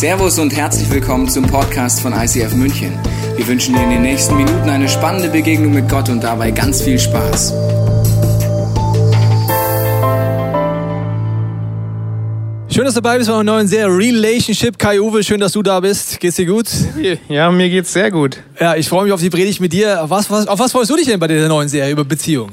Servus und herzlich willkommen zum Podcast von ICF München. Wir wünschen dir in den nächsten Minuten eine spannende Begegnung mit Gott und dabei ganz viel Spaß. Schön, dass du dabei bist bei einer neuen Serie Relationship. Kai Uwe, schön, dass du da bist. Geht's dir gut? Ja, mir geht's sehr gut. Ja, ich freue mich auf die Predigt mit dir. Auf was, was, auf was freust du dich denn bei dieser neuen Serie über Beziehung?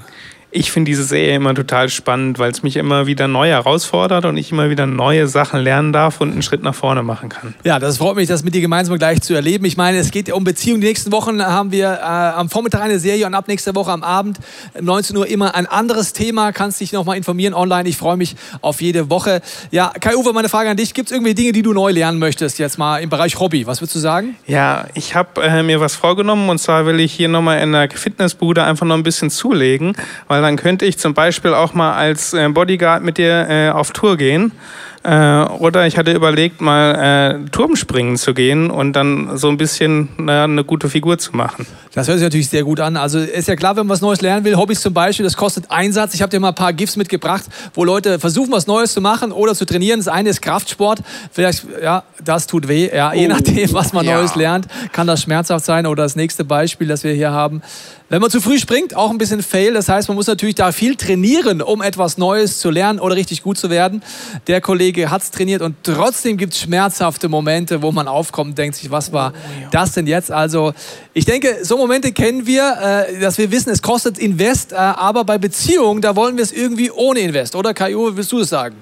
Ich finde diese Serie immer total spannend, weil es mich immer wieder neu herausfordert und ich immer wieder neue Sachen lernen darf und einen Schritt nach vorne machen kann. Ja, das freut mich, das mit dir gemeinsam gleich zu erleben. Ich meine, es geht ja um Beziehungen. Die nächsten Wochen haben wir äh, am Vormittag eine Serie und ab nächster Woche am Abend 19 Uhr immer ein anderes Thema. Kannst dich nochmal informieren online. Ich freue mich auf jede Woche. Ja, Kai-Uwe, meine Frage an dich. Gibt es irgendwie Dinge, die du neu lernen möchtest jetzt mal im Bereich Hobby? Was würdest du sagen? Ja, ich habe äh, mir was vorgenommen und zwar will ich hier nochmal in der Fitnessbude einfach noch ein bisschen zulegen, weil dann könnte ich zum Beispiel auch mal als äh, Bodyguard mit dir äh, auf Tour gehen. Äh, oder ich hatte überlegt, mal äh, Turmspringen zu gehen und dann so ein bisschen na, eine gute Figur zu machen. Das hört sich natürlich sehr gut an. Also ist ja klar, wenn man was Neues lernen will, Hobbys zum Beispiel, das kostet Einsatz. Ich habe dir mal ein paar GIFs mitgebracht, wo Leute versuchen, was Neues zu machen oder zu trainieren. Das eine ist Kraftsport. Vielleicht, ja, das tut weh. Ja, je oh, nachdem, was man ja. Neues lernt, kann das schmerzhaft sein. Oder das nächste Beispiel, das wir hier haben. Wenn man zu früh springt, auch ein bisschen Fail. Das heißt, man muss natürlich da viel trainieren, um etwas Neues zu lernen oder richtig gut zu werden. Der Kollege hat es trainiert und trotzdem gibt es schmerzhafte Momente, wo man aufkommt und denkt sich, was war oh, das denn jetzt? Also ich denke, so Momente kennen wir, äh, dass wir wissen, es kostet Invest, äh, aber bei Beziehungen, da wollen wir es irgendwie ohne Invest. Oder Kai-Uwe, willst du es sagen?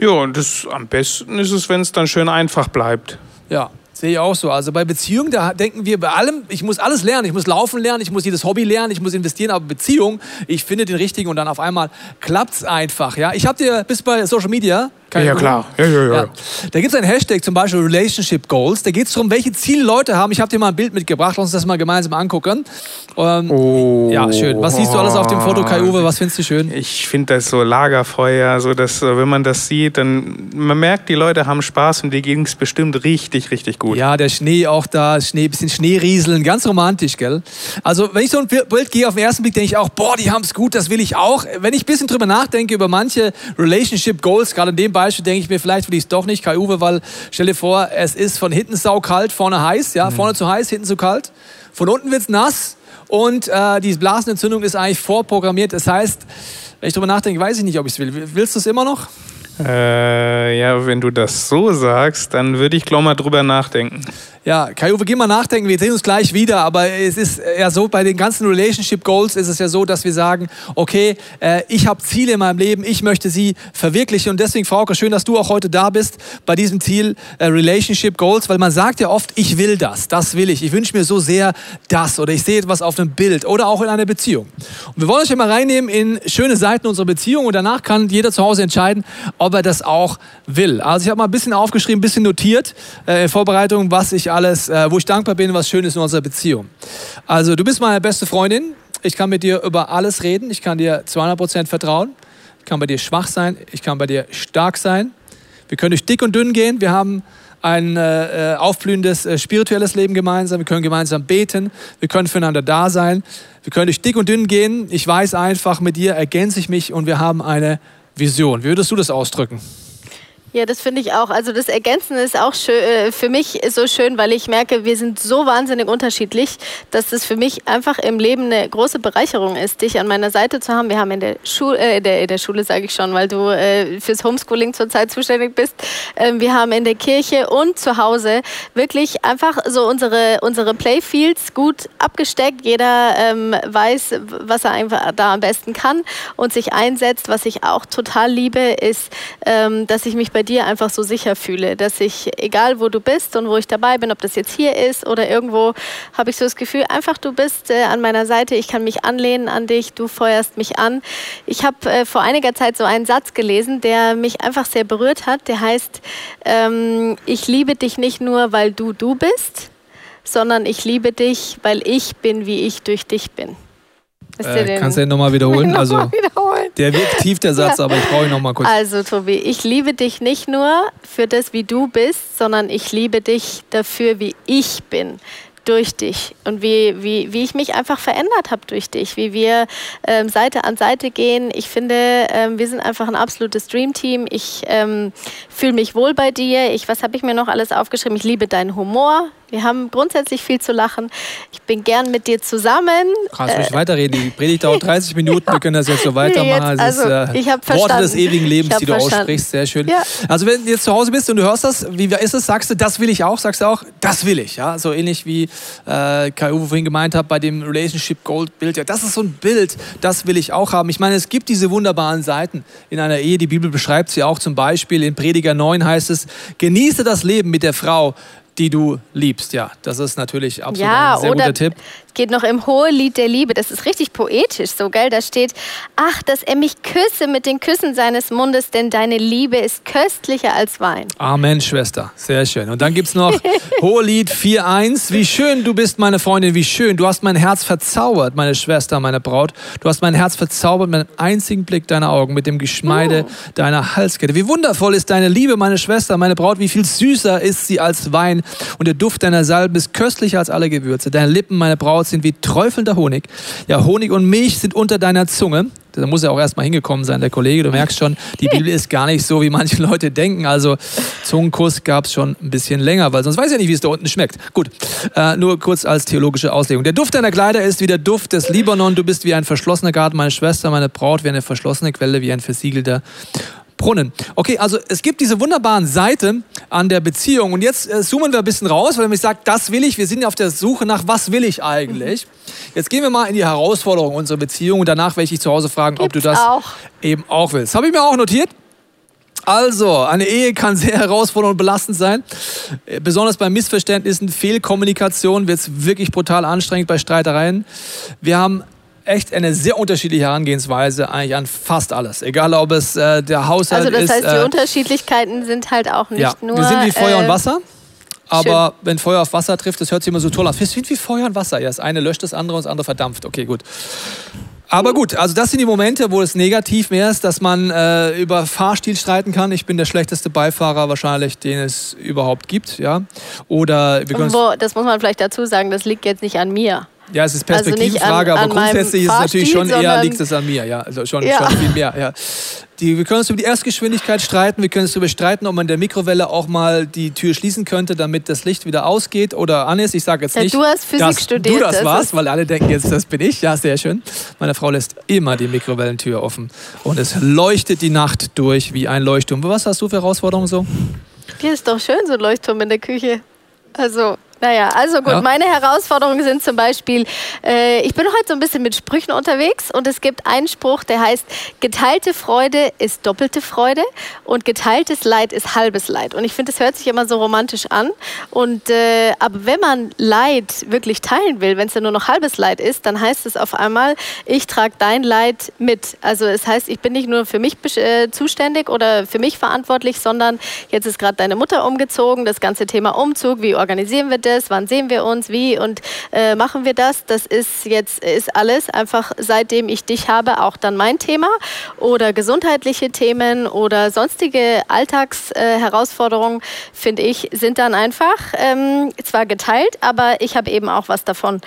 Ja, und das, am besten ist es, wenn es dann schön einfach bleibt. Ja, Sehe ich auch so. Also bei Beziehung, da denken wir bei allem, ich muss alles lernen. Ich muss laufen lernen, ich muss jedes Hobby lernen, ich muss investieren. Aber Beziehung, ich finde den richtigen und dann auf einmal klappt es einfach. Ja? Ich habe dir bis bei Social Media keine ja, klar. Ja, ja, ja. ja. Da gibt es einen Hashtag, zum Beispiel Relationship Goals. Da geht es darum, welche Ziele Leute haben. Ich habe dir mal ein Bild mitgebracht. Lass uns das mal gemeinsam angucken. Ähm, oh. Ja, schön. Was siehst du alles auf dem Foto, Kai Uwe? Was findest du schön? Ich finde das so Lagerfeuer, so dass, wenn man das sieht, dann man merkt, die Leute haben Spaß und dir ging es bestimmt richtig, richtig gut. Ja, der Schnee auch da, Schnee, bisschen Schneerieseln, ganz romantisch, gell? Also, wenn ich so ein Bild gehe auf den ersten Blick, denke ich auch, boah, die haben es gut, das will ich auch. Wenn ich ein bisschen drüber nachdenke über manche Relationship Goals, gerade in dem Beispiel, denke ich mir, vielleicht will ich es doch nicht, Kai Uwe, weil stell dir vor, es ist von hinten saukalt, vorne heiß, ja, mhm. vorne zu heiß, hinten zu kalt. Von unten wird es nass und äh, die Blasenentzündung ist eigentlich vorprogrammiert. Das heißt, wenn ich drüber nachdenke, weiß ich nicht, ob ich es will. Willst du es immer noch? Äh, ja, wenn du das so sagst, dann würde ich glaube mal drüber nachdenken. Ja, Kai-Uwe, geh mal nachdenken, wir sehen uns gleich wieder, aber es ist ja so, bei den ganzen Relationship Goals ist es ja so, dass wir sagen, okay, äh, ich habe Ziele in meinem Leben, ich möchte sie verwirklichen und deswegen, Frauke, schön, dass du auch heute da bist bei diesem Ziel äh, Relationship Goals, weil man sagt ja oft, ich will das, das will ich, ich wünsche mir so sehr das oder ich sehe etwas auf einem Bild oder auch in einer Beziehung. Und wir wollen euch ja mal reinnehmen in schöne Seiten unserer Beziehung und danach kann jeder zu Hause entscheiden, ob er das auch will. Also ich habe mal ein bisschen aufgeschrieben, ein bisschen notiert äh, in Vorbereitung, was ich alles, äh, wo ich dankbar bin, was schön ist in unserer Beziehung. Also du bist meine beste Freundin. Ich kann mit dir über alles reden. Ich kann dir 200% vertrauen. Ich kann bei dir schwach sein. Ich kann bei dir stark sein. Wir können durch dick und dünn gehen. Wir haben ein äh, äh aufblühendes äh, spirituelles Leben gemeinsam. Wir können gemeinsam beten. Wir können füreinander da sein. Wir können durch dick und dünn gehen. Ich weiß einfach, mit dir ergänze ich mich und wir haben eine Vision. Wie würdest du das ausdrücken? Ja, das finde ich auch. Also das Ergänzen ist auch schön, äh, für mich so schön, weil ich merke, wir sind so wahnsinnig unterschiedlich, dass das für mich einfach im Leben eine große Bereicherung ist, dich an meiner Seite zu haben. Wir haben in der, Schule, äh, der, in der Schule sage ich schon, weil du äh, fürs Homeschooling zurzeit zuständig bist. Ähm, wir haben in der Kirche und zu Hause wirklich einfach so unsere, unsere Playfields gut abgesteckt. Jeder ähm, weiß, was er einfach da am besten kann und sich einsetzt. Was ich auch total liebe, ist, ähm, dass ich mich bei bei dir einfach so sicher fühle, dass ich, egal wo du bist und wo ich dabei bin, ob das jetzt hier ist oder irgendwo, habe ich so das Gefühl, einfach du bist äh, an meiner Seite, ich kann mich anlehnen an dich, du feuerst mich an. Ich habe äh, vor einiger Zeit so einen Satz gelesen, der mich einfach sehr berührt hat, der heißt, ähm, ich liebe dich nicht nur, weil du du bist, sondern ich liebe dich, weil ich bin, wie ich durch dich bin. Äh, kannst du den nochmal wiederholen? Noch also, wiederholen. Der wirkt tief, der Satz, ja. aber ich brauche ihn nochmal kurz. Also, Tobi, ich liebe dich nicht nur für das, wie du bist, sondern ich liebe dich dafür, wie ich bin. Durch dich und wie, wie, wie ich mich einfach verändert habe durch dich, wie wir ähm, Seite an Seite gehen. Ich finde, ähm, wir sind einfach ein absolutes Dreamteam. Ich ähm, fühle mich wohl bei dir. Ich, was habe ich mir noch alles aufgeschrieben? Ich liebe deinen Humor. Wir haben grundsätzlich viel zu lachen. Ich bin gern mit dir zusammen. Kannst äh, weiterreden. Die Predigt dauert 30 Minuten. Wir können das jetzt so weitermachen. Jetzt, also, ist, äh, ich habe Worte des ewigen Lebens, die du verstanden. aussprichst. Sehr schön. Ja. Also wenn du jetzt zu Hause bist und du hörst das, wie ist es? Sagst du, das will ich auch? Sagst du auch, das will ich? Ja, so ähnlich wie äh, Kai Uwe vorhin gemeint hat bei dem Relationship Gold Bild. Ja, das ist so ein Bild, das will ich auch haben. Ich meine, es gibt diese wunderbaren Seiten in einer Ehe. Die Bibel beschreibt sie auch zum Beispiel. In Prediger 9 heißt es, genieße das Leben mit der Frau, die du liebst. Ja, das ist natürlich absolut ja, ein sehr guter Tipp geht noch im Hohelied der Liebe. Das ist richtig poetisch, so gell? Da steht: Ach, dass er mich küsse mit den Küssen seines Mundes, denn deine Liebe ist köstlicher als Wein. Amen, Schwester. Sehr schön. Und dann gibt es noch Hohelied 4,1. Wie schön du bist, meine Freundin, wie schön. Du hast mein Herz verzaubert, meine Schwester, meine Braut. Du hast mein Herz verzaubert mit dem einzigen Blick deiner Augen, mit dem Geschmeide oh. deiner Halskette. Wie wundervoll ist deine Liebe, meine Schwester, meine Braut. Wie viel süßer ist sie als Wein. Und der Duft deiner Salben ist köstlicher als alle Gewürze. Deine Lippen, meine Braut, sind wie träufelnder Honig. Ja, Honig und Milch sind unter deiner Zunge. Da muss er auch erstmal hingekommen sein, der Kollege. Du merkst schon, die Bibel ist gar nicht so, wie manche Leute denken. Also Zungenkuss gab es schon ein bisschen länger, weil sonst weiß ich ja nicht, wie es da unten schmeckt. Gut, äh, nur kurz als theologische Auslegung. Der Duft deiner Kleider ist wie der Duft des Libanon. Du bist wie ein verschlossener Garten, meine Schwester, meine Braut, wie eine verschlossene Quelle, wie ein versiegelter Brunnen. Okay, also es gibt diese wunderbaren Seiten an der Beziehung. Und jetzt äh, zoomen wir ein bisschen raus, weil man sagt, das will ich. Wir sind auf der Suche nach, was will ich eigentlich? Jetzt gehen wir mal in die Herausforderung unserer Beziehung und danach werde ich dich zu Hause fragen, Gibt's ob du das auch. eben auch willst. Habe ich mir auch notiert. Also, eine Ehe kann sehr herausfordernd und belastend sein. Äh, besonders bei Missverständnissen, Fehlkommunikation wird es wirklich brutal anstrengend bei Streitereien. Wir haben echt eine sehr unterschiedliche Herangehensweise eigentlich an fast alles. Egal, ob es äh, der Haushalt ist. Also das heißt, ist, die äh, Unterschiedlichkeiten sind halt auch nicht ja, nur... Wir sind wie Feuer und äh, Wasser. Aber schön. wenn Feuer auf Wasser trifft, das hört sich immer so toll an. Wir sind wie Feuer und Wasser. Ja, das eine löscht das andere und das andere verdampft. Okay, gut. Aber gut, also das sind die Momente, wo es negativ mehr ist, dass man äh, über Fahrstil streiten kann. Ich bin der schlechteste Beifahrer wahrscheinlich, den es überhaupt gibt, ja. Oder wir Wo, das muss man vielleicht dazu sagen, das liegt jetzt nicht an mir. Ja, es ist Perspektivfrage, also aber grundsätzlich ist es natürlich schon eher, liegt es an mir, ja. Also schon, ja. schon viel mehr, ja. Die, wir können uns über die Erstgeschwindigkeit streiten, wir können uns darüber streiten, ob man der Mikrowelle auch mal die Tür schließen könnte, damit das Licht wieder ausgeht oder an ist. Ich sage jetzt nicht, ja, du hast Physik dass studiert, du das, das warst, weil alle denken jetzt, das bin ich. Ja, sehr schön. Meine Frau lässt immer die Mikrowellentür offen und es leuchtet die Nacht durch wie ein Leuchtturm. Was hast du für Herausforderungen so? Hier ist doch schön so ein Leuchtturm in der Küche. Also naja, also gut, ja. meine Herausforderungen sind zum Beispiel, äh, ich bin heute so ein bisschen mit Sprüchen unterwegs und es gibt einen Spruch, der heißt, geteilte Freude ist doppelte Freude und geteiltes Leid ist halbes Leid. Und ich finde, das hört sich immer so romantisch an. Und äh, aber wenn man Leid wirklich teilen will, wenn es ja nur noch halbes Leid ist, dann heißt es auf einmal, ich trage dein Leid mit. Also es heißt, ich bin nicht nur für mich äh, zuständig oder für mich verantwortlich, sondern jetzt ist gerade deine Mutter umgezogen, das ganze Thema Umzug, wie organisieren wir das? Es, wann sehen wir uns, wie und äh, machen wir das. Das ist jetzt ist alles einfach seitdem ich dich habe auch dann mein Thema oder gesundheitliche Themen oder sonstige Alltagsherausforderungen äh, finde ich sind dann einfach ähm, zwar geteilt, aber ich habe eben auch was davon.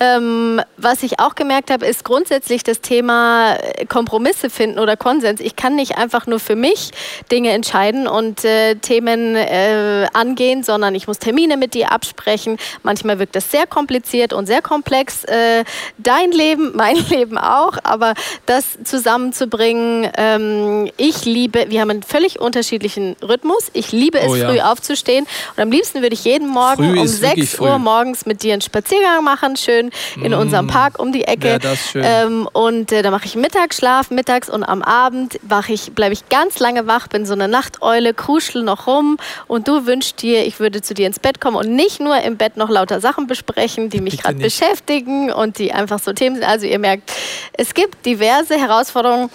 Ähm, was ich auch gemerkt habe, ist grundsätzlich das Thema äh, Kompromisse finden oder Konsens. Ich kann nicht einfach nur für mich Dinge entscheiden und äh, Themen äh, angehen, sondern ich muss Termine mit dir absprechen. Manchmal wirkt das sehr kompliziert und sehr komplex. Äh, dein Leben, mein Leben auch, aber das zusammenzubringen. Ähm, ich liebe, wir haben einen völlig unterschiedlichen Rhythmus. Ich liebe es, oh, ja. früh aufzustehen und am liebsten würde ich jeden Morgen früh um 6 Uhr morgens mit dir einen Spaziergang machen, schön schön in mm. unserem Park um die Ecke. Ähm, und äh, da mache ich Mittagsschlaf mittags und am Abend ich, bleibe ich ganz lange wach, bin so eine Nachteule, kruschel noch rum und du wünschst dir, ich würde zu dir ins Bett kommen und nicht nur im Bett noch lauter Sachen besprechen, die mich gerade beschäftigen und die einfach so Themen sind. Also ihr merkt, es gibt diverse Herausforderungen.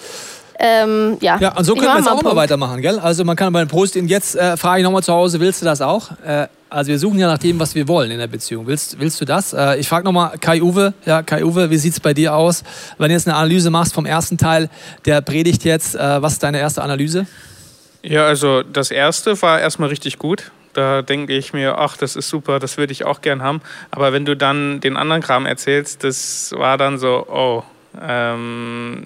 Ähm, ja. ja, und so können wir jetzt auch mal weitermachen, gell? Also man kann bei den Post jetzt äh, frage ich nochmal zu Hause, willst du das auch? Äh, also wir suchen ja nach dem, was wir wollen in der Beziehung. Willst, willst du das? Äh, ich frage nochmal Kai-Uwe. Ja, Kai-Uwe, wie sieht es bei dir aus? Wenn du jetzt eine Analyse machst vom ersten Teil der Predigt jetzt, äh, was ist deine erste Analyse? Ja, also das erste war erstmal richtig gut da denke ich mir, ach, das ist super, das würde ich auch gern haben. Aber wenn du dann den anderen Kram erzählst, das war dann so, oh, ähm,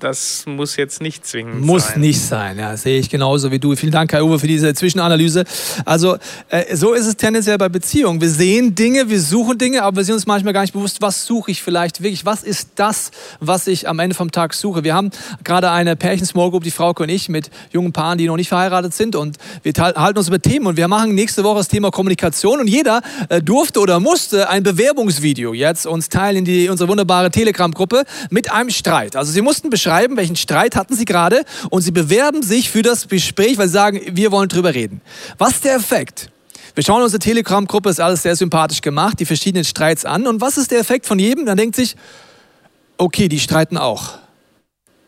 das muss jetzt nicht zwingend muss sein. Muss nicht sein, ja, sehe ich genauso wie du. Vielen Dank, Herr Uwe, für diese Zwischenanalyse. Also, äh, so ist es tendenziell bei Beziehungen. Wir sehen Dinge, wir suchen Dinge, aber wir sind uns manchmal gar nicht bewusst, was suche ich vielleicht wirklich? Was ist das, was ich am Ende vom Tag suche? Wir haben gerade eine Pärchen-Small Group, die Frau und ich, mit jungen Paaren, die noch nicht verheiratet sind und wir halten uns über Themen und wir machen nächste Woche das Thema Kommunikation und jeder äh, durfte oder musste ein Bewerbungsvideo jetzt uns teilen in die, unsere wunderbare Telegram-Gruppe mit einem Streit. Also sie mussten beschreiben, welchen Streit hatten sie gerade und sie bewerben sich für das Gespräch, weil sie sagen, wir wollen drüber reden. Was ist der Effekt? Wir schauen unsere Telegram-Gruppe, ist alles sehr sympathisch gemacht, die verschiedenen Streits an. Und was ist der Effekt von jedem? Dann denkt sich, okay, die streiten auch.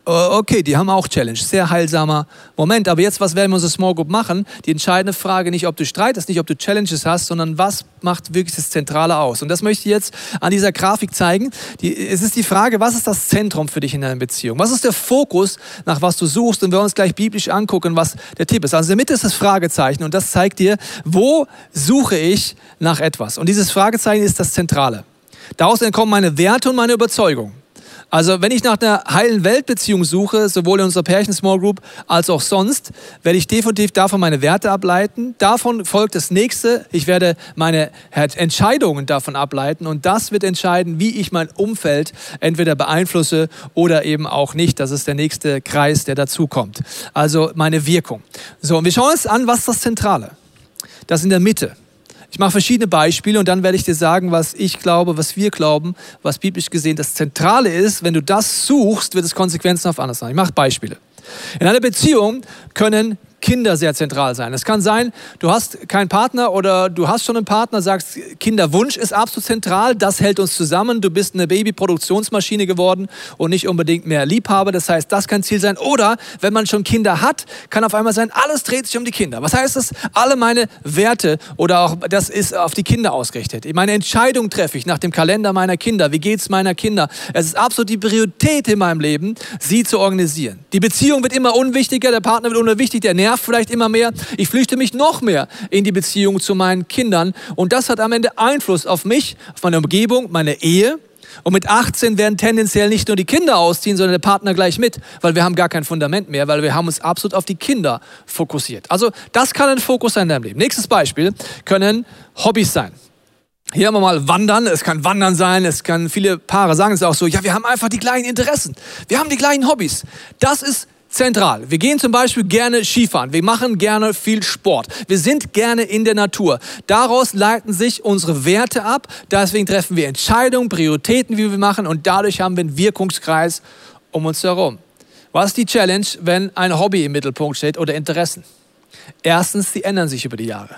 Äh, okay, die haben auch Challenge. Sehr heilsamer Moment. Aber jetzt, was werden wir unsere Small Group machen? Die entscheidende Frage nicht, ob du streitest, nicht, ob du Challenges hast, sondern was macht wirklich das Zentrale aus? Und das möchte ich jetzt an dieser Grafik zeigen. Die, es ist die Frage, was ist das Zentrum für dich in deiner Beziehung? Was ist der Fokus, nach was du suchst? Und wir uns gleich biblisch angucken, was der Tipp ist. Also in der Mitte ist das Fragezeichen und das zeigt dir, wo suche ich nach etwas? Und dieses Fragezeichen ist das Zentrale. Daraus entkommen meine Werte und meine Überzeugung. Also wenn ich nach einer heilen Weltbeziehung suche, sowohl in unserer Pärchen Small Group als auch sonst, werde ich definitiv davon meine Werte ableiten. Davon folgt das nächste. Ich werde meine Entscheidungen davon ableiten und das wird entscheiden, wie ich mein Umfeld entweder beeinflusse oder eben auch nicht. Das ist der nächste Kreis, der dazukommt. Also meine Wirkung. So, und wir schauen uns an, was das Zentrale? Das in der Mitte. Ich mache verschiedene Beispiele und dann werde ich dir sagen, was ich glaube, was wir glauben, was biblisch gesehen das Zentrale ist. Wenn du das suchst, wird es Konsequenzen auf anders sein. Ich mache Beispiele. In einer Beziehung können Kinder sehr zentral sein. Es kann sein, du hast keinen Partner oder du hast schon einen Partner, sagst, Kinderwunsch ist absolut zentral, das hält uns zusammen. Du bist eine Babyproduktionsmaschine geworden und nicht unbedingt mehr Liebhaber. Das heißt, das kann Ziel sein. Oder wenn man schon Kinder hat, kann auf einmal sein, alles dreht sich um die Kinder. Was heißt das? Alle meine Werte oder auch das ist auf die Kinder ausgerichtet. Meine Entscheidung treffe ich nach dem Kalender meiner Kinder. Wie geht es meiner Kinder? Es ist absolut die Priorität in meinem Leben, sie zu organisieren. Die Beziehung wird immer unwichtiger, der Partner wird unwichtig, der nervt nervt vielleicht immer mehr. Ich flüchte mich noch mehr in die Beziehung zu meinen Kindern. Und das hat am Ende Einfluss auf mich, auf meine Umgebung, meine Ehe. Und mit 18 werden tendenziell nicht nur die Kinder ausziehen, sondern der Partner gleich mit, weil wir haben gar kein Fundament mehr, weil wir haben uns absolut auf die Kinder fokussiert. Also das kann ein Fokus sein in deinem Leben. Nächstes Beispiel können Hobbys sein. Hier haben wir mal Wandern. Es kann Wandern sein. Es kann viele Paare sagen es auch so. Ja, wir haben einfach die gleichen Interessen. Wir haben die gleichen Hobbys. Das ist zentral. Wir gehen zum Beispiel gerne Skifahren. Wir machen gerne viel Sport. Wir sind gerne in der Natur. Daraus leiten sich unsere Werte ab. Deswegen treffen wir Entscheidungen, Prioritäten, wie wir machen. Und dadurch haben wir einen Wirkungskreis um uns herum. Was ist die Challenge, wenn ein Hobby im Mittelpunkt steht oder Interessen? Erstens, sie ändern sich über die Jahre.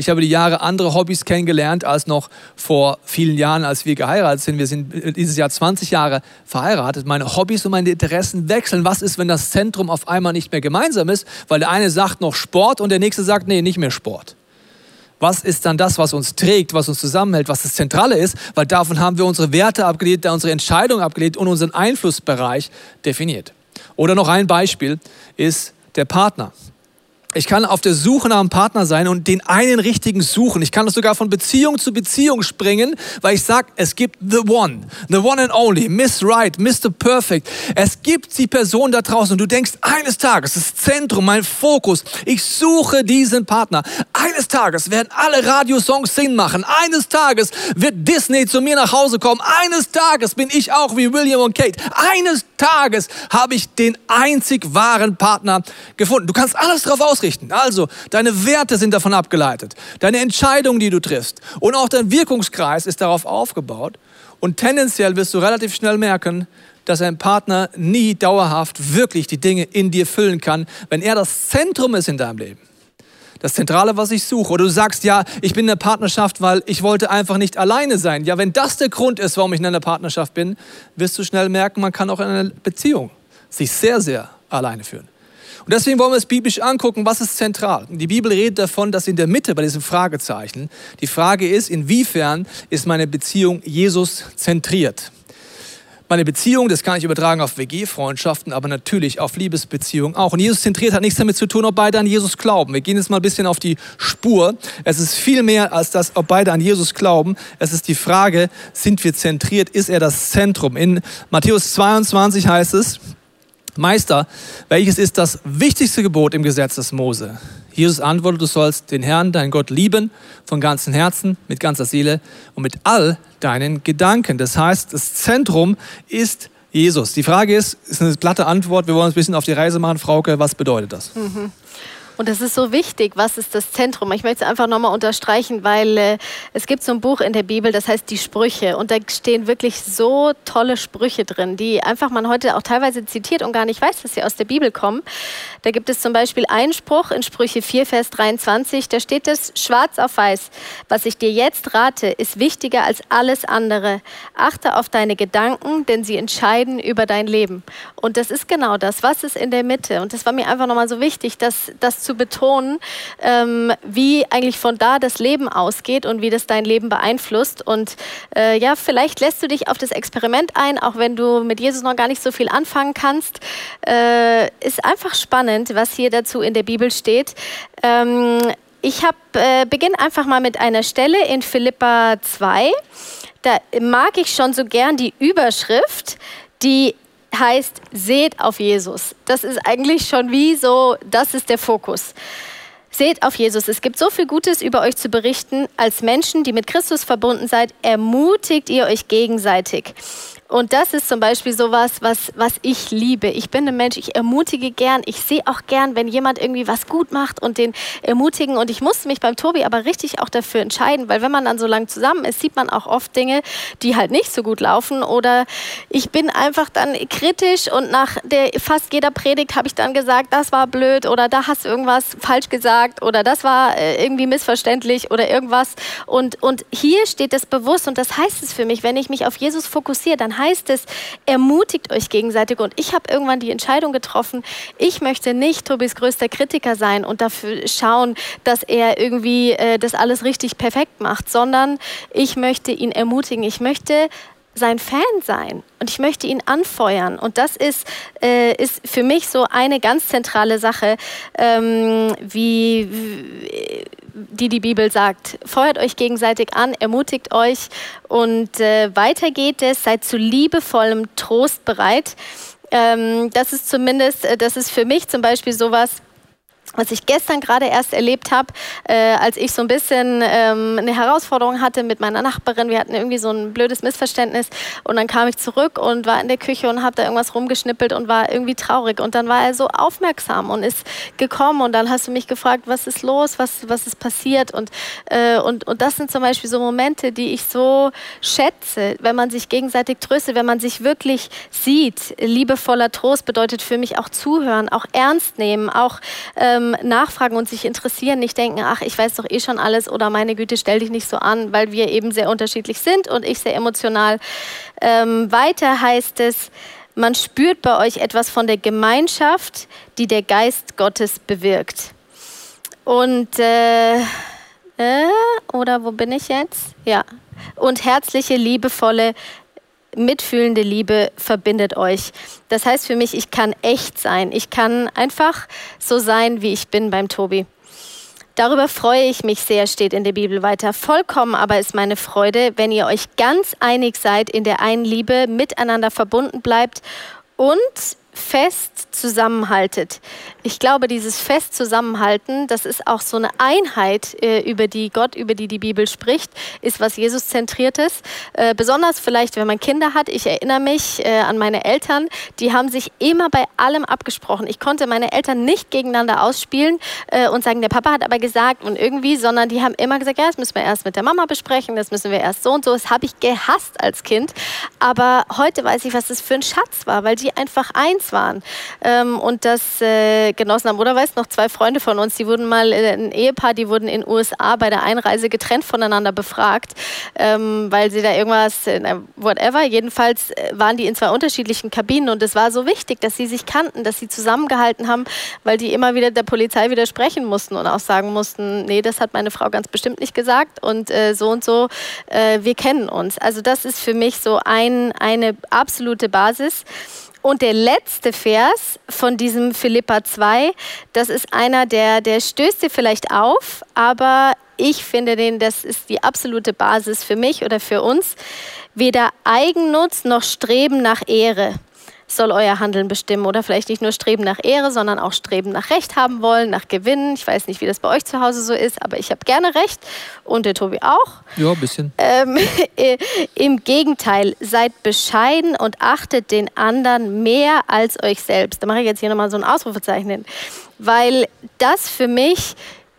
Ich habe die Jahre andere Hobbys kennengelernt als noch vor vielen Jahren, als wir geheiratet sind. Wir sind dieses Jahr 20 Jahre verheiratet. Meine Hobbys und meine Interessen wechseln. Was ist, wenn das Zentrum auf einmal nicht mehr gemeinsam ist? Weil der eine sagt noch Sport und der nächste sagt, nee, nicht mehr Sport. Was ist dann das, was uns trägt, was uns zusammenhält, was das Zentrale ist? Weil davon haben wir unsere Werte abgelehnt, unsere Entscheidungen abgelehnt und unseren Einflussbereich definiert. Oder noch ein Beispiel ist der Partner. Ich kann auf der Suche nach einem Partner sein und den einen richtigen suchen. Ich kann das sogar von Beziehung zu Beziehung springen, weil ich sage, es gibt the one, the one and only, Miss Right, Mr. Perfect. Es gibt die Person da draußen und du denkst, eines Tages, das Zentrum, mein Fokus, ich suche diesen Partner. Eines Tages werden alle Radiosongs Sinn machen. Eines Tages wird Disney zu mir nach Hause kommen. Eines Tages bin ich auch wie William und Kate. Eines Tages habe ich den einzig wahren Partner gefunden. Du kannst alles darauf aus ausrichten. Also, deine Werte sind davon abgeleitet. Deine Entscheidungen, die du triffst. Und auch dein Wirkungskreis ist darauf aufgebaut. Und tendenziell wirst du relativ schnell merken, dass ein Partner nie dauerhaft wirklich die Dinge in dir füllen kann, wenn er das Zentrum ist in deinem Leben. Das Zentrale, was ich suche. Oder du sagst, ja, ich bin in der Partnerschaft, weil ich wollte einfach nicht alleine sein. Ja, wenn das der Grund ist, warum ich in einer Partnerschaft bin, wirst du schnell merken, man kann auch in einer Beziehung sich sehr, sehr alleine fühlen. Und deswegen wollen wir es biblisch angucken, was ist zentral. Die Bibel redet davon, dass in der Mitte bei diesem Fragezeichen die Frage ist, inwiefern ist meine Beziehung Jesus zentriert. Meine Beziehung, das kann ich übertragen auf WG-Freundschaften, aber natürlich auf Liebesbeziehungen auch. Und Jesus zentriert hat nichts damit zu tun, ob beide an Jesus glauben. Wir gehen jetzt mal ein bisschen auf die Spur. Es ist viel mehr als das, ob beide an Jesus glauben. Es ist die Frage, sind wir zentriert? Ist er das Zentrum? In Matthäus 22 heißt es, Meister, welches ist das wichtigste Gebot im Gesetz des Mose? Jesus antwortet, du sollst den Herrn, deinen Gott, lieben, von ganzem Herzen, mit ganzer Seele und mit all deinen Gedanken. Das heißt, das Zentrum ist Jesus. Die Frage ist, ist eine platte Antwort, wir wollen uns ein bisschen auf die Reise machen. Frauke, was bedeutet das? Mhm. Und das ist so wichtig, was ist das Zentrum? Ich möchte es einfach nochmal unterstreichen, weil äh, es gibt so ein Buch in der Bibel, das heißt die Sprüche. Und da stehen wirklich so tolle Sprüche drin, die einfach man heute auch teilweise zitiert und gar nicht weiß, dass sie aus der Bibel kommen. Da gibt es zum Beispiel einen Spruch in Sprüche 4, Vers 23, da steht es schwarz auf weiß. Was ich dir jetzt rate, ist wichtiger als alles andere. Achte auf deine Gedanken, denn sie entscheiden über dein Leben. Und das ist genau das. Was ist in der Mitte? Und das war mir einfach nochmal so wichtig, dass das zu zu betonen, ähm, wie eigentlich von da das Leben ausgeht und wie das dein Leben beeinflusst. Und äh, ja, vielleicht lässt du dich auf das Experiment ein, auch wenn du mit Jesus noch gar nicht so viel anfangen kannst. Äh, ist einfach spannend, was hier dazu in der Bibel steht. Ähm, ich äh, beginne einfach mal mit einer Stelle in Philippa 2. Da mag ich schon so gern die Überschrift, die heißt, seht auf Jesus. Das ist eigentlich schon wie so, das ist der Fokus. Seht auf Jesus. Es gibt so viel Gutes über euch zu berichten. Als Menschen, die mit Christus verbunden seid, ermutigt ihr euch gegenseitig. Und das ist zum Beispiel sowas, was, was ich liebe. Ich bin ein Mensch, ich ermutige gern. Ich sehe auch gern, wenn jemand irgendwie was gut macht und den ermutigen. Und ich musste mich beim Tobi aber richtig auch dafür entscheiden, weil wenn man dann so lange zusammen ist, sieht man auch oft Dinge, die halt nicht so gut laufen. Oder ich bin einfach dann kritisch und nach der, fast jeder Predigt habe ich dann gesagt, das war blöd oder da hast du irgendwas falsch gesagt oder das war äh, irgendwie missverständlich oder irgendwas. Und, und hier steht das bewusst und das heißt es für mich, wenn ich mich auf Jesus fokussiere, dann heißt es, ermutigt euch gegenseitig. Und ich habe irgendwann die Entscheidung getroffen, ich möchte nicht Tobis größter Kritiker sein und dafür schauen, dass er irgendwie äh, das alles richtig perfekt macht, sondern ich möchte ihn ermutigen. Ich möchte sein Fan sein und ich möchte ihn anfeuern. Und das ist, äh, ist für mich so eine ganz zentrale Sache, ähm, wie, wie die die Bibel sagt. Feuert euch gegenseitig an, ermutigt euch und äh, weiter geht es, seid zu liebevollem Trost bereit. Ähm, das ist zumindest, äh, das ist für mich zum Beispiel sowas, was ich gestern gerade erst erlebt habe, äh, als ich so ein bisschen ähm, eine Herausforderung hatte mit meiner Nachbarin. Wir hatten irgendwie so ein blödes Missverständnis und dann kam ich zurück und war in der Küche und habe da irgendwas rumgeschnippelt und war irgendwie traurig. Und dann war er so aufmerksam und ist gekommen und dann hast du mich gefragt, was ist los, was, was ist passiert und, äh, und, und das sind zum Beispiel so Momente, die ich so schätze, wenn man sich gegenseitig tröstet, wenn man sich wirklich sieht. Liebevoller Trost bedeutet für mich auch zuhören, auch ernst nehmen, auch äh, ähm, nachfragen und sich interessieren, nicht denken, ach, ich weiß doch eh schon alles oder meine Güte, stell dich nicht so an, weil wir eben sehr unterschiedlich sind und ich sehr emotional. Ähm, weiter heißt es, man spürt bei euch etwas von der Gemeinschaft, die der Geist Gottes bewirkt. Und, äh, äh, oder wo bin ich jetzt? Ja. Und herzliche, liebevolle mitfühlende Liebe verbindet euch. Das heißt für mich, ich kann echt sein. Ich kann einfach so sein, wie ich bin beim Tobi. Darüber freue ich mich sehr, steht in der Bibel weiter. Vollkommen aber ist meine Freude, wenn ihr euch ganz einig seid in der einen Liebe, miteinander verbunden bleibt und fest zusammenhaltet. Ich glaube, dieses fest zusammenhalten, das ist auch so eine Einheit, äh, über die Gott, über die die Bibel spricht, ist was Jesus zentriertes. Äh, besonders vielleicht, wenn man Kinder hat. Ich erinnere mich äh, an meine Eltern, die haben sich immer bei allem abgesprochen. Ich konnte meine Eltern nicht gegeneinander ausspielen äh, und sagen, der Papa hat aber gesagt und irgendwie, sondern die haben immer gesagt, ja, das müssen wir erst mit der Mama besprechen, das müssen wir erst so und so. Das habe ich gehasst als Kind. Aber heute weiß ich, was das für ein Schatz war, weil die einfach eins waren ähm, und das äh, genossen haben. Oder weißt noch, zwei Freunde von uns, die wurden mal, äh, ein Ehepaar, die wurden in USA bei der Einreise getrennt voneinander befragt, ähm, weil sie da irgendwas, äh, whatever, jedenfalls äh, waren die in zwei unterschiedlichen Kabinen und es war so wichtig, dass sie sich kannten, dass sie zusammengehalten haben, weil die immer wieder der Polizei widersprechen mussten und auch sagen mussten, nee, das hat meine Frau ganz bestimmt nicht gesagt und äh, so und so, äh, wir kennen uns. Also das ist für mich so ein, eine absolute Basis. Und der letzte Vers von diesem Philippa 2, das ist einer, der, der stößt dir vielleicht auf, aber ich finde den, das ist die absolute Basis für mich oder für uns. Weder Eigennutz noch Streben nach Ehre soll euer Handeln bestimmen. Oder vielleicht nicht nur Streben nach Ehre, sondern auch Streben nach Recht haben wollen, nach Gewinnen. Ich weiß nicht, wie das bei euch zu Hause so ist, aber ich habe gerne Recht und der Tobi auch. Ja, ein bisschen. Ähm, Im Gegenteil, seid bescheiden und achtet den anderen mehr als euch selbst. Da mache ich jetzt hier nochmal so ein Ausrufezeichen hin, weil das für mich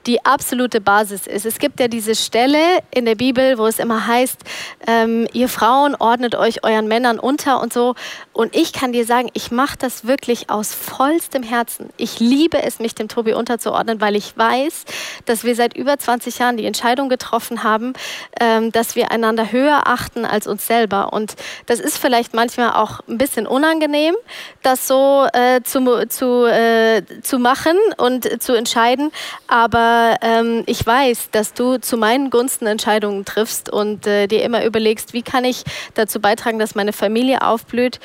die absolute Basis ist. Es gibt ja diese Stelle in der Bibel, wo es immer heißt, ähm, ihr Frauen ordnet euch euren Männern unter und so. Und ich kann dir sagen, ich mache das wirklich aus vollstem Herzen. Ich liebe es, mich dem Tobi unterzuordnen, weil ich weiß, dass wir seit über 20 Jahren die Entscheidung getroffen haben, ähm, dass wir einander höher achten als uns selber. Und das ist vielleicht manchmal auch ein bisschen unangenehm, das so äh, zu, zu, äh, zu machen und zu entscheiden. Aber ähm, ich weiß, dass du zu meinen Gunsten Entscheidungen triffst und äh, dir immer überlegst, wie kann ich dazu beitragen, dass meine Familie aufblüht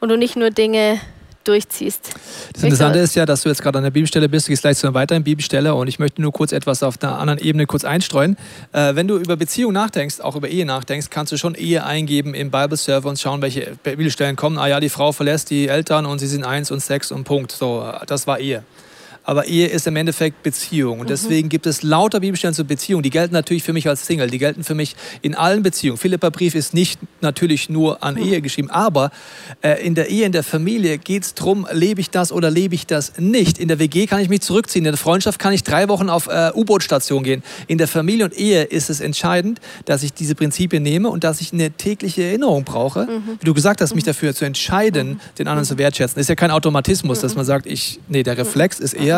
und du nicht nur Dinge durchziehst. Das Interessante ist ja, dass du jetzt gerade an der Bibelstelle bist, du gehst gleich zu einer weiteren Bibelstelle und ich möchte nur kurz etwas auf der anderen Ebene kurz einstreuen. Äh, wenn du über Beziehung nachdenkst, auch über Ehe nachdenkst, kannst du schon Ehe eingeben im Bible Server und schauen, welche Bibelstellen kommen. Ah ja, die Frau verlässt die Eltern und sie sind eins und sechs und Punkt. So, das war Ehe. Aber Ehe ist im Endeffekt Beziehung. Und mhm. deswegen gibt es lauter Bibelstellen zur Beziehung. Die gelten natürlich für mich als Single. Die gelten für mich in allen Beziehungen. Philippa Brief ist nicht natürlich nur an mhm. Ehe geschrieben. Aber äh, in der Ehe, in der Familie geht es darum, lebe ich das oder lebe ich das nicht. In der WG kann ich mich zurückziehen. In der Freundschaft kann ich drei Wochen auf äh, U-Boot-Station gehen. In der Familie und Ehe ist es entscheidend, dass ich diese Prinzipien nehme und dass ich eine tägliche Erinnerung brauche. Mhm. Wie du gesagt hast, mich mhm. dafür zu entscheiden, mhm. den anderen zu wertschätzen. Das ist ja kein Automatismus, dass mhm. man sagt, ich, nee, der Reflex ist eher,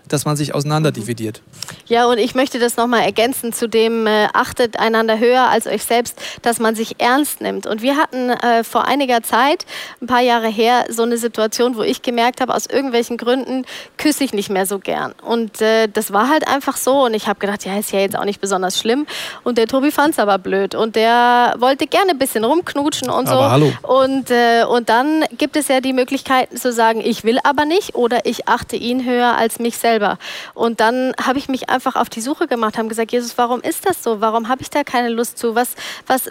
dass man sich auseinanderdividiert. Ja, und ich möchte das nochmal ergänzen zu dem, äh, achtet einander höher als euch selbst, dass man sich ernst nimmt. Und wir hatten äh, vor einiger Zeit, ein paar Jahre her, so eine Situation, wo ich gemerkt habe, aus irgendwelchen Gründen küsse ich nicht mehr so gern. Und äh, das war halt einfach so. Und ich habe gedacht, ja, ist ja jetzt auch nicht besonders schlimm. Und der Tobi fand es aber blöd. Und der wollte gerne ein bisschen rumknutschen und so. Aber hallo. Und, äh, und dann gibt es ja die Möglichkeiten zu sagen, ich will aber nicht oder ich achte ihn höher als mich selbst selber. Und dann habe ich mich einfach auf die Suche gemacht, habe gesagt, Jesus, warum ist das so? Warum habe ich da keine Lust zu? Was, was,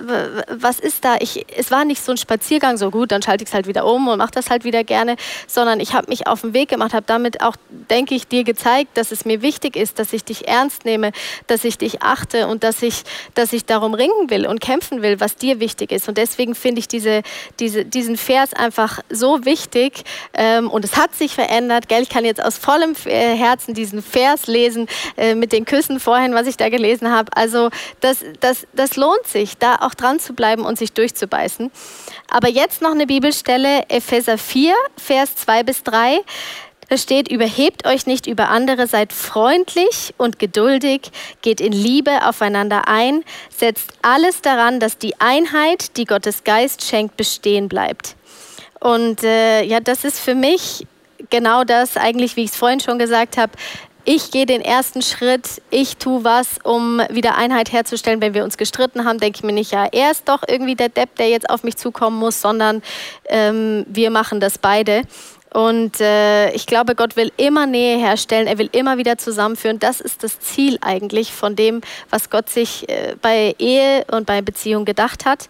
was ist da? Ich, es war nicht so ein Spaziergang, so gut, dann schalte ich es halt wieder um und mache das halt wieder gerne, sondern ich habe mich auf den Weg gemacht, habe damit auch, denke ich, dir gezeigt, dass es mir wichtig ist, dass ich dich ernst nehme, dass ich dich achte und dass ich, dass ich darum ringen will und kämpfen will, was dir wichtig ist. Und deswegen finde ich diese, diese, diesen Vers einfach so wichtig ähm, und es hat sich verändert. Gell? Ich kann jetzt aus vollem Herzen Herzen diesen Vers lesen äh, mit den Küssen vorhin, was ich da gelesen habe. Also das, das, das lohnt sich, da auch dran zu bleiben und sich durchzubeißen. Aber jetzt noch eine Bibelstelle, Epheser 4, Vers 2 bis 3. Da steht, überhebt euch nicht über andere, seid freundlich und geduldig, geht in Liebe aufeinander ein, setzt alles daran, dass die Einheit, die Gottes Geist schenkt, bestehen bleibt. Und äh, ja, das ist für mich genau das eigentlich, wie ich es vorhin schon gesagt habe. Ich gehe den ersten Schritt, ich tue was, um wieder Einheit herzustellen. Wenn wir uns gestritten haben, denke ich mir nicht, ja, er ist doch irgendwie der Depp, der jetzt auf mich zukommen muss, sondern ähm, wir machen das beide. Und äh, ich glaube, Gott will immer Nähe herstellen, er will immer wieder zusammenführen. Das ist das Ziel eigentlich von dem, was Gott sich äh, bei Ehe und bei Beziehung gedacht hat.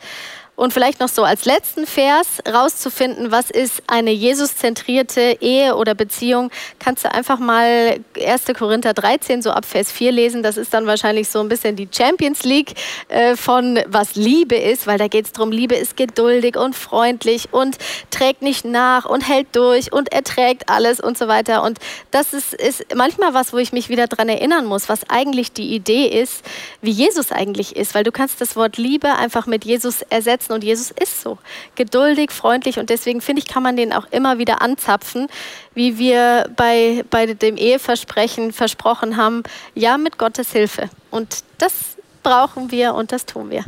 Und vielleicht noch so als letzten Vers rauszufinden, was ist eine Jesus-zentrierte Ehe oder Beziehung, kannst du einfach mal 1. Korinther 13 so ab Vers 4 lesen. Das ist dann wahrscheinlich so ein bisschen die Champions League äh, von was Liebe ist, weil da geht es darum, Liebe ist geduldig und freundlich und trägt nicht nach und hält durch und erträgt alles und so weiter. Und das ist, ist manchmal was, wo ich mich wieder daran erinnern muss, was eigentlich die Idee ist, wie Jesus eigentlich ist, weil du kannst das Wort Liebe einfach mit Jesus ersetzen wissen. Und Jesus ist so geduldig, freundlich und deswegen finde ich, kann man den auch immer wieder anzapfen, wie wir bei, bei dem Eheversprechen versprochen haben, ja, mit Gottes Hilfe. Und das brauchen wir und das tun wir.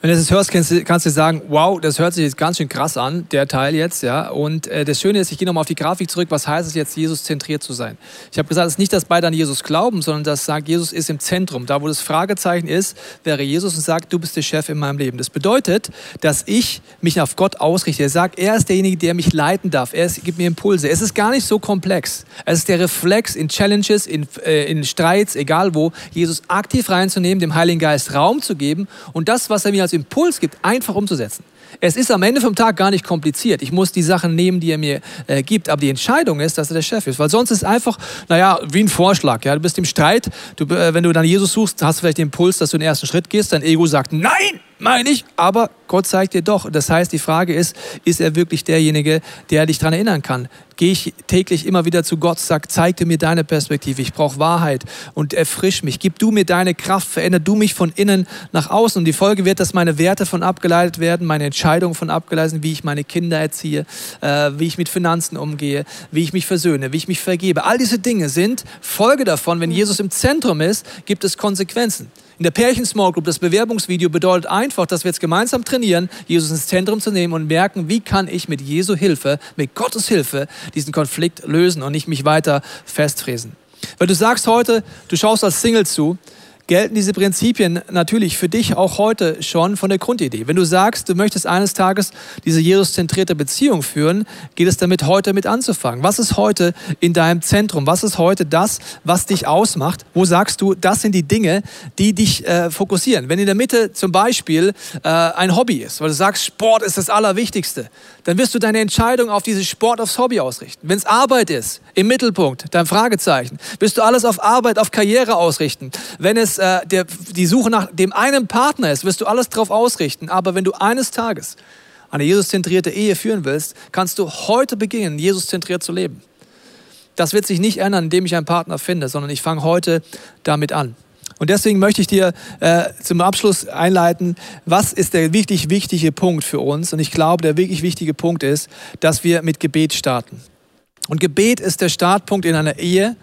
Wenn du das hörst, kannst du, kannst du sagen, wow, das hört sich jetzt ganz schön krass an, der Teil jetzt, ja. Und äh, das Schöne ist, ich gehe nochmal auf die Grafik zurück, was heißt es jetzt, Jesus zentriert zu sein? Ich habe gesagt, es ist nicht, dass beide an Jesus glauben, sondern das sagt, Jesus ist im Zentrum. Da, wo das Fragezeichen ist, wäre Jesus und sagt, du bist der Chef in meinem Leben. Das bedeutet, dass ich mich auf Gott ausrichte. Er sagt, er ist derjenige, der mich leiten darf. Er ist, gibt mir Impulse. Es ist gar nicht so komplex. Es ist der Reflex in Challenges, in, äh, in Streits, egal wo, Jesus aktiv reinzunehmen, dem Heiligen Geist Raum zu geben und das, was er mir als Impuls gibt, einfach umzusetzen. Es ist am Ende vom Tag gar nicht kompliziert. Ich muss die Sachen nehmen, die er mir äh, gibt. Aber die Entscheidung ist, dass er der Chef ist. Weil sonst ist es einfach, naja, wie ein Vorschlag. Ja? Du bist im Streit. Du, äh, wenn du dann Jesus suchst, hast du vielleicht den Impuls, dass du den ersten Schritt gehst. Dein Ego sagt, nein, meine ich. Aber Gott zeigt dir doch. Das heißt, die Frage ist, ist er wirklich derjenige, der dich daran erinnern kann? Gehe ich täglich immer wieder zu Gott, sag, zeig dir mir deine Perspektive. Ich brauche Wahrheit und erfrisch mich. Gib du mir deine Kraft, veränder du mich von innen nach außen. Und die Folge wird, dass meine Werte von abgeleitet werden, meine Entscheidungen von abgeleitet wie ich meine Kinder erziehe, äh, wie ich mit Finanzen umgehe, wie ich mich versöhne, wie ich mich vergebe. All diese Dinge sind Folge davon. Wenn Jesus im Zentrum ist, gibt es Konsequenzen. In der Pärchen-Small Group, das Bewerbungsvideo bedeutet einfach, dass wir jetzt gemeinsam trainieren, Jesus ins Zentrum zu nehmen und merken, wie kann ich mit Jesu Hilfe, mit Gottes Hilfe diesen Konflikt lösen und nicht mich weiter festfräsen. Weil du sagst heute, du schaust als Single zu, gelten diese Prinzipien natürlich für dich auch heute schon von der Grundidee. Wenn du sagst, du möchtest eines Tages diese Jesus-zentrierte Beziehung führen, geht es damit heute mit anzufangen. Was ist heute in deinem Zentrum? Was ist heute das, was dich ausmacht? Wo sagst du, das sind die Dinge, die dich äh, fokussieren? Wenn in der Mitte zum Beispiel äh, ein Hobby ist, weil du sagst, Sport ist das Allerwichtigste, dann wirst du deine Entscheidung auf dieses Sport, aufs Hobby ausrichten. Wenn es Arbeit ist, im Mittelpunkt, dein Fragezeichen, wirst du alles auf Arbeit, auf Karriere ausrichten. Wenn es äh, der, die Suche nach dem einen Partner ist, wirst du alles darauf ausrichten. Aber wenn du eines Tages eine Jesus-zentrierte Ehe führen willst, kannst du heute beginnen, Jesus-zentriert zu leben. Das wird sich nicht ändern, indem ich einen Partner finde, sondern ich fange heute damit an. Und deswegen möchte ich dir äh, zum Abschluss einleiten, was ist der wirklich wichtige Punkt für uns? Und ich glaube, der wirklich wichtige Punkt ist, dass wir mit Gebet starten. Und Gebet ist der Startpunkt in einer Ehe,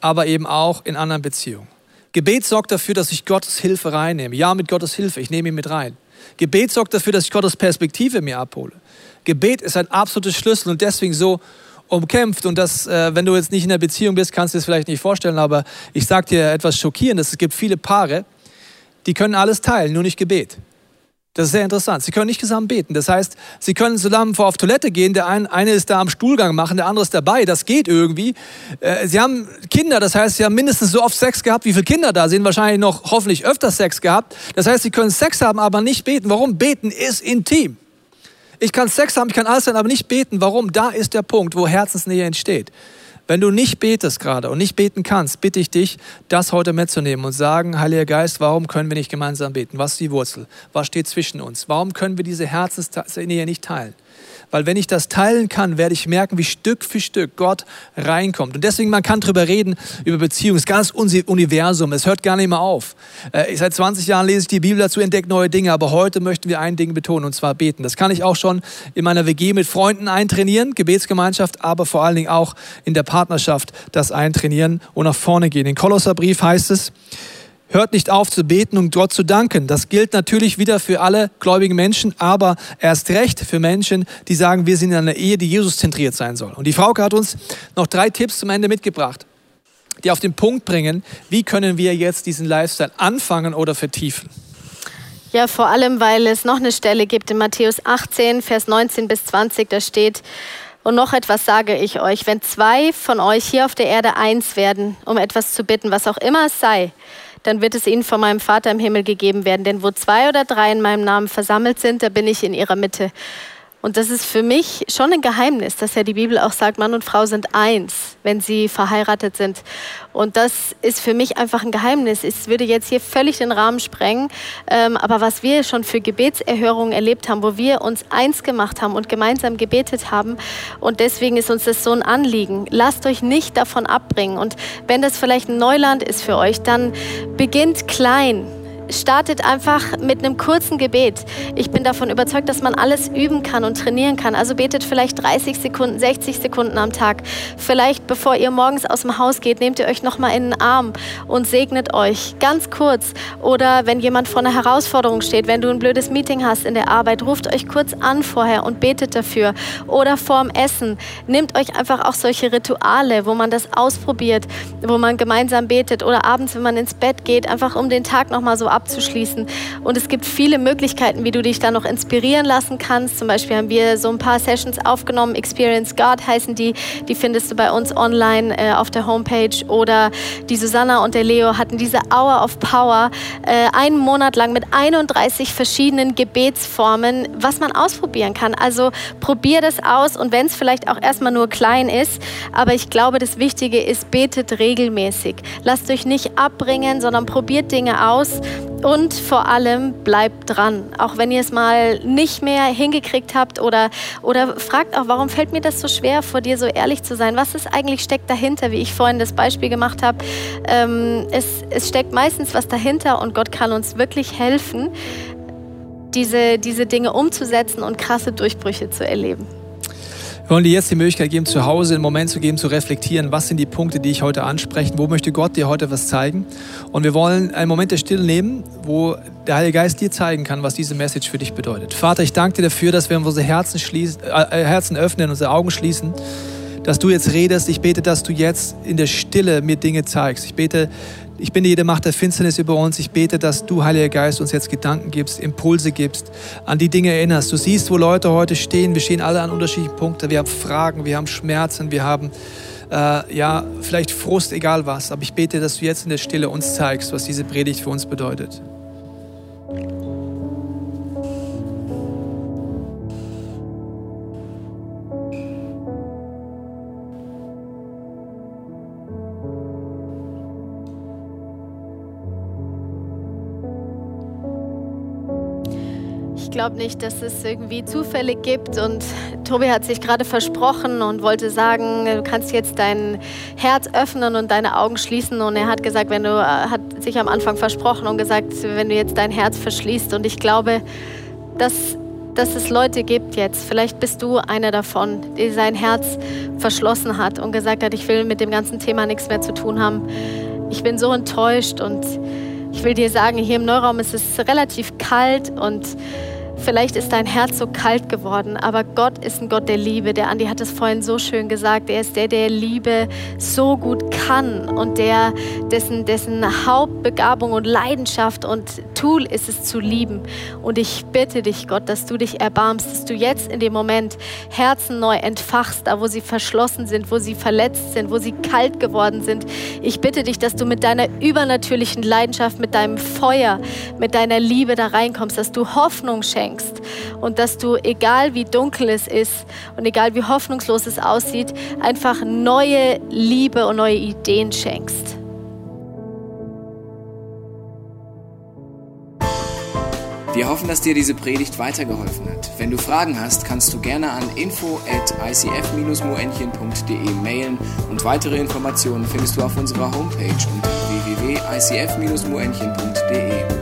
aber eben auch in anderen Beziehungen. Gebet sorgt dafür, dass ich Gottes Hilfe reinnehme. Ja, mit Gottes Hilfe, ich nehme ihn mit rein. Gebet sorgt dafür, dass ich Gottes Perspektive mir abhole. Gebet ist ein absolutes Schlüssel und deswegen so umkämpft. Und das, äh, wenn du jetzt nicht in der Beziehung bist, kannst du dir das vielleicht nicht vorstellen, aber ich sage dir etwas Schockierendes. Es gibt viele Paare, die können alles teilen, nur nicht Gebet. Das ist sehr interessant. Sie können nicht zusammen beten. Das heißt, sie können zusammen vor auf Toilette gehen. Der eine, eine ist da am Stuhlgang machen, der andere ist dabei. Das geht irgendwie. Äh, sie haben Kinder, das heißt, sie haben mindestens so oft Sex gehabt, wie viele Kinder da sind. Wahrscheinlich noch hoffentlich öfter Sex gehabt. Das heißt, sie können Sex haben, aber nicht beten. Warum? Beten ist intim. Ich kann Sex haben, ich kann alles sein, aber nicht beten. Warum? Da ist der Punkt, wo Herzensnähe entsteht. Wenn du nicht betest gerade und nicht beten kannst, bitte ich dich, das heute mitzunehmen und sagen, Heiliger Geist, warum können wir nicht gemeinsam beten? Was ist die Wurzel? Was steht zwischen uns? Warum können wir diese Herzensnähe nicht teilen? Weil wenn ich das teilen kann, werde ich merken, wie Stück für Stück Gott reinkommt. Und deswegen, man kann drüber reden, über Beziehungen. Das ganze Universum, es hört gar nicht mehr auf. Äh, seit 20 Jahren lese ich die Bibel dazu, entdecke neue Dinge, aber heute möchten wir ein Ding betonen, und zwar beten. Das kann ich auch schon in meiner WG mit Freunden eintrainieren, Gebetsgemeinschaft, aber vor allen Dingen auch in der Partnerschaft das eintrainieren und nach vorne gehen. In Kolosserbrief heißt es, hört nicht auf zu beten und Gott zu danken. Das gilt natürlich wieder für alle gläubigen Menschen, aber erst recht für Menschen, die sagen, wir sind in einer Ehe, die Jesus zentriert sein soll. Und die Frau hat uns noch drei Tipps zum Ende mitgebracht, die auf den Punkt bringen, wie können wir jetzt diesen Lifestyle anfangen oder vertiefen. Ja, vor allem, weil es noch eine Stelle gibt in Matthäus 18, Vers 19 bis 20, da steht, und noch etwas sage ich euch, wenn zwei von euch hier auf der Erde eins werden, um etwas zu bitten, was auch immer es sei, dann wird es ihnen von meinem Vater im Himmel gegeben werden. Denn wo zwei oder drei in meinem Namen versammelt sind, da bin ich in ihrer Mitte. Und das ist für mich schon ein Geheimnis, dass ja die Bibel auch sagt, Mann und Frau sind eins, wenn sie verheiratet sind. Und das ist für mich einfach ein Geheimnis. Es würde jetzt hier völlig den Rahmen sprengen. Ähm, aber was wir schon für Gebetserhörungen erlebt haben, wo wir uns eins gemacht haben und gemeinsam gebetet haben. Und deswegen ist uns das so ein Anliegen. Lasst euch nicht davon abbringen. Und wenn das vielleicht ein Neuland ist für euch, dann beginnt klein startet einfach mit einem kurzen Gebet. Ich bin davon überzeugt, dass man alles üben kann und trainieren kann. Also betet vielleicht 30 Sekunden, 60 Sekunden am Tag. Vielleicht bevor ihr morgens aus dem Haus geht, nehmt ihr euch nochmal in den Arm und segnet euch. Ganz kurz. Oder wenn jemand vor einer Herausforderung steht, wenn du ein blödes Meeting hast in der Arbeit, ruft euch kurz an vorher und betet dafür. Oder vorm Essen. Nehmt euch einfach auch solche Rituale, wo man das ausprobiert, wo man gemeinsam betet. Oder abends, wenn man ins Bett geht, einfach um den Tag nochmal so abzuschließen. Und es gibt viele Möglichkeiten, wie du dich da noch inspirieren lassen kannst. Zum Beispiel haben wir so ein paar Sessions aufgenommen. Experience God heißen die. Die findest du bei uns online äh, auf der Homepage. Oder die Susanna und der Leo hatten diese Hour of Power äh, einen Monat lang mit 31 verschiedenen Gebetsformen, was man ausprobieren kann. Also probier das aus und wenn es vielleicht auch erstmal nur klein ist, aber ich glaube, das Wichtige ist, betet regelmäßig. Lasst euch nicht abbringen, sondern probiert Dinge aus und vor allem bleibt dran. Auch wenn ihr es mal nicht mehr hingekriegt habt oder, oder fragt auch, warum fällt mir das so schwer, vor dir so ehrlich zu sein? Was ist eigentlich steckt dahinter, wie ich vorhin das Beispiel gemacht habe? Ähm, es, es steckt meistens was dahinter und Gott kann uns wirklich helfen, diese, diese Dinge umzusetzen und krasse Durchbrüche zu erleben. Wir wollen dir jetzt die Möglichkeit geben, zu Hause einen Moment zu geben, zu reflektieren, was sind die Punkte, die ich heute anspreche, wo möchte Gott dir heute was zeigen. Und wir wollen einen Moment der Stille nehmen, wo der Heilige Geist dir zeigen kann, was diese Message für dich bedeutet. Vater, ich danke dir dafür, dass wir unsere Herzen, schließen, äh, Herzen öffnen, unsere Augen schließen dass du jetzt redest. Ich bete, dass du jetzt in der Stille mir Dinge zeigst. Ich bete, ich bin jede Macht der Finsternis über uns. Ich bete, dass du, Heiliger Geist, uns jetzt Gedanken gibst, Impulse gibst, an die Dinge erinnerst. Du siehst, wo Leute heute stehen. Wir stehen alle an unterschiedlichen Punkten. Wir haben Fragen, wir haben Schmerzen, wir haben äh, ja vielleicht Frust, egal was. Aber ich bete, dass du jetzt in der Stille uns zeigst, was diese Predigt für uns bedeutet. Glaube nicht, dass es irgendwie Zufälle gibt. Und Tobi hat sich gerade versprochen und wollte sagen, du kannst jetzt dein Herz öffnen und deine Augen schließen. Und er hat gesagt, wenn du, äh, hat sich am Anfang versprochen und gesagt, wenn du jetzt dein Herz verschließt. Und ich glaube, dass dass es Leute gibt jetzt, vielleicht bist du einer davon, die sein Herz verschlossen hat und gesagt hat, ich will mit dem ganzen Thema nichts mehr zu tun haben. Ich bin so enttäuscht und ich will dir sagen, hier im Neuraum ist es relativ kalt und Vielleicht ist dein Herz so kalt geworden, aber Gott ist ein Gott der Liebe. Der Andi hat es vorhin so schön gesagt. Er ist der, der Liebe so gut kann und der, dessen, dessen Hauptbegabung und Leidenschaft und Tool ist es zu lieben. Und ich bitte dich, Gott, dass du dich erbarmst, dass du jetzt in dem Moment Herzen neu entfachst, da wo sie verschlossen sind, wo sie verletzt sind, wo sie kalt geworden sind. Ich bitte dich, dass du mit deiner übernatürlichen Leidenschaft, mit deinem Feuer, mit deiner Liebe da reinkommst, dass du Hoffnung schenkst schenkst und dass du, egal wie dunkel es ist und egal wie hoffnungslos es aussieht, einfach neue Liebe und neue Ideen schenkst. Wir hoffen, dass dir diese Predigt weitergeholfen hat. Wenn du Fragen hast, kannst du gerne an info at icf-moenchen.de mailen und weitere Informationen findest du auf unserer Homepage unter www.icf-moenchen.de.